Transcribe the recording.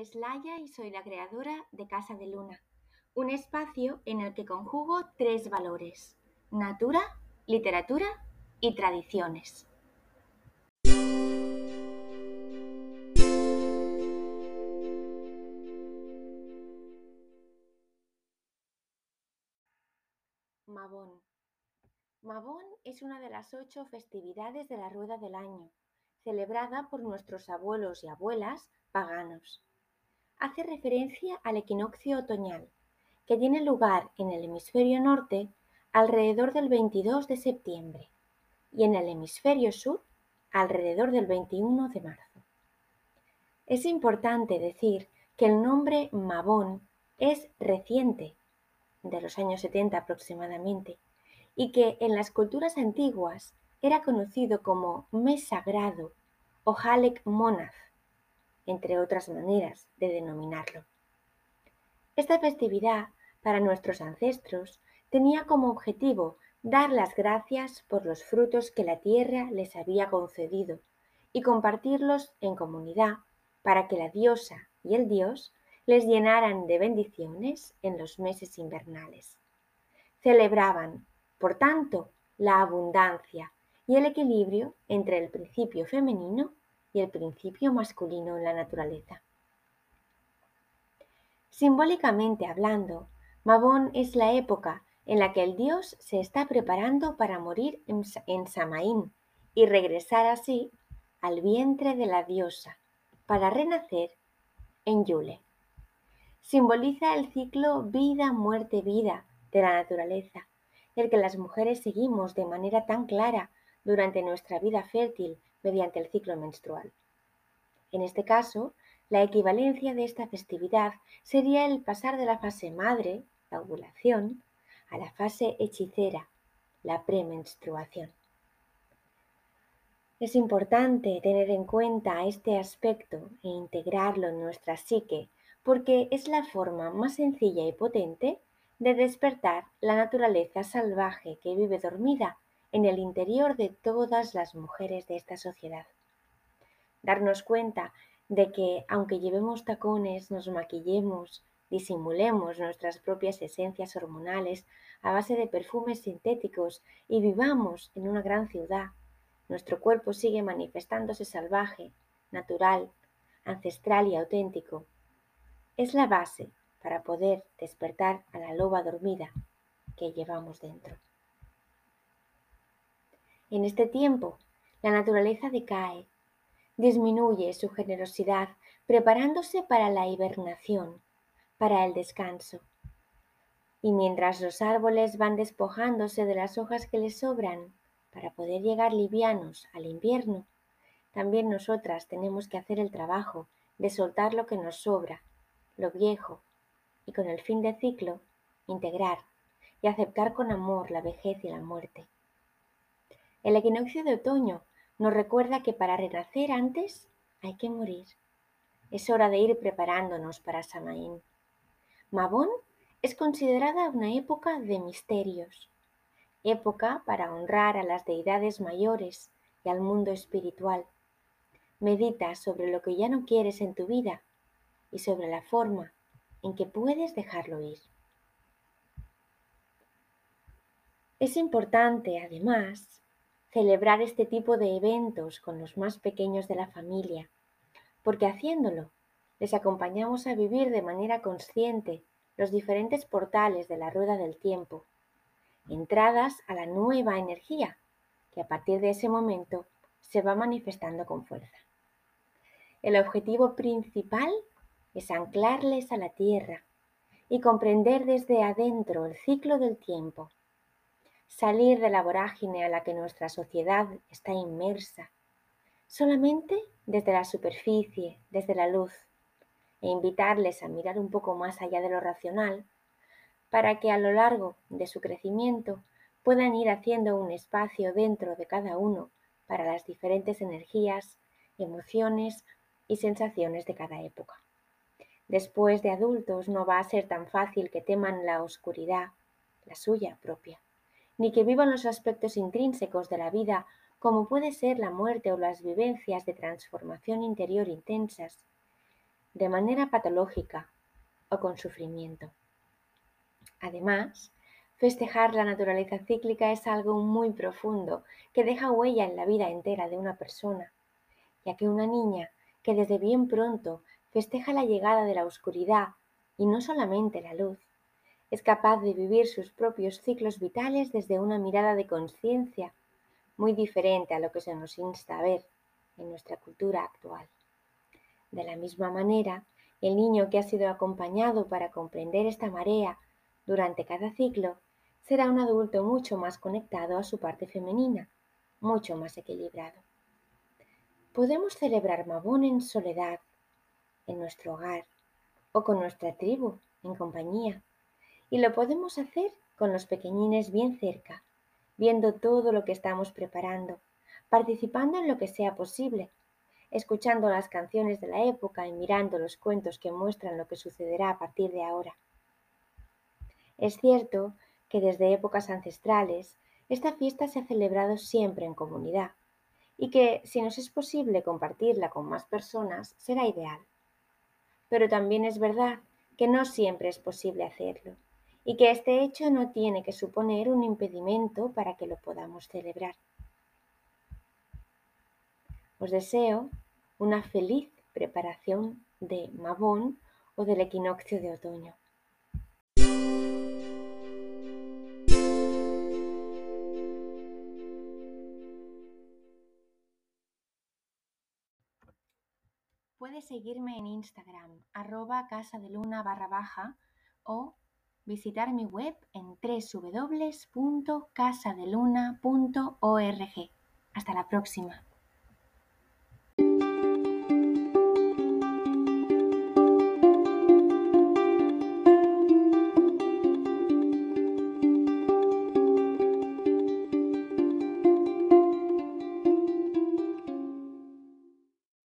es Laia y soy la creadora de Casa de Luna, un espacio en el que conjugo tres valores, natura, literatura y tradiciones. Mabón. Mabón es una de las ocho festividades de la rueda del año, celebrada por nuestros abuelos y abuelas paganos hace referencia al equinoccio otoñal, que tiene lugar en el hemisferio norte alrededor del 22 de septiembre y en el hemisferio sur alrededor del 21 de marzo. Es importante decir que el nombre Mabón es reciente, de los años 70 aproximadamente, y que en las culturas antiguas era conocido como mes sagrado o Halek Monaz, entre otras maneras de denominarlo. Esta festividad, para nuestros ancestros, tenía como objetivo dar las gracias por los frutos que la tierra les había concedido y compartirlos en comunidad para que la diosa y el dios les llenaran de bendiciones en los meses invernales. Celebraban, por tanto, la abundancia y el equilibrio entre el principio femenino y el principio masculino en la naturaleza. Simbólicamente hablando, Mabón es la época en la que el dios se está preparando para morir en Samaín y regresar así al vientre de la diosa para renacer en Yule. Simboliza el ciclo vida-muerte-vida de la naturaleza, el que las mujeres seguimos de manera tan clara durante nuestra vida fértil mediante el ciclo menstrual. En este caso, la equivalencia de esta festividad sería el pasar de la fase madre, la ovulación, a la fase hechicera, la premenstruación. Es importante tener en cuenta este aspecto e integrarlo en nuestra psique porque es la forma más sencilla y potente de despertar la naturaleza salvaje que vive dormida en el interior de todas las mujeres de esta sociedad. Darnos cuenta de que aunque llevemos tacones, nos maquillemos, disimulemos nuestras propias esencias hormonales a base de perfumes sintéticos y vivamos en una gran ciudad, nuestro cuerpo sigue manifestándose salvaje, natural, ancestral y auténtico. Es la base para poder despertar a la loba dormida que llevamos dentro. En este tiempo, la naturaleza decae, disminuye su generosidad, preparándose para la hibernación, para el descanso. Y mientras los árboles van despojándose de las hojas que les sobran para poder llegar livianos al invierno, también nosotras tenemos que hacer el trabajo de soltar lo que nos sobra, lo viejo, y con el fin de ciclo, integrar y aceptar con amor la vejez y la muerte. El equinoccio de otoño nos recuerda que para renacer antes hay que morir. Es hora de ir preparándonos para Samaín. Mabón es considerada una época de misterios, época para honrar a las deidades mayores y al mundo espiritual. Medita sobre lo que ya no quieres en tu vida y sobre la forma en que puedes dejarlo ir. Es importante, además, celebrar este tipo de eventos con los más pequeños de la familia, porque haciéndolo les acompañamos a vivir de manera consciente los diferentes portales de la rueda del tiempo, entradas a la nueva energía que a partir de ese momento se va manifestando con fuerza. El objetivo principal es anclarles a la tierra y comprender desde adentro el ciclo del tiempo salir de la vorágine a la que nuestra sociedad está inmersa, solamente desde la superficie, desde la luz, e invitarles a mirar un poco más allá de lo racional, para que a lo largo de su crecimiento puedan ir haciendo un espacio dentro de cada uno para las diferentes energías, emociones y sensaciones de cada época. Después de adultos no va a ser tan fácil que teman la oscuridad, la suya propia ni que vivan los aspectos intrínsecos de la vida como puede ser la muerte o las vivencias de transformación interior intensas, de manera patológica o con sufrimiento. Además, festejar la naturaleza cíclica es algo muy profundo que deja huella en la vida entera de una persona, ya que una niña que desde bien pronto festeja la llegada de la oscuridad y no solamente la luz, es capaz de vivir sus propios ciclos vitales desde una mirada de conciencia muy diferente a lo que se nos insta a ver en nuestra cultura actual. De la misma manera, el niño que ha sido acompañado para comprender esta marea durante cada ciclo será un adulto mucho más conectado a su parte femenina, mucho más equilibrado. Podemos celebrar Mabón en soledad, en nuestro hogar o con nuestra tribu, en compañía. Y lo podemos hacer con los pequeñines bien cerca, viendo todo lo que estamos preparando, participando en lo que sea posible, escuchando las canciones de la época y mirando los cuentos que muestran lo que sucederá a partir de ahora. Es cierto que desde épocas ancestrales esta fiesta se ha celebrado siempre en comunidad y que si nos es posible compartirla con más personas será ideal. Pero también es verdad que no siempre es posible hacerlo y que este hecho no tiene que suponer un impedimento para que lo podamos celebrar. Os deseo una feliz preparación de Mabón o del equinoccio de otoño. Puedes seguirme en Instagram, arroba casa barra baja o visitar mi web en www.casadeluna.org. Hasta la próxima.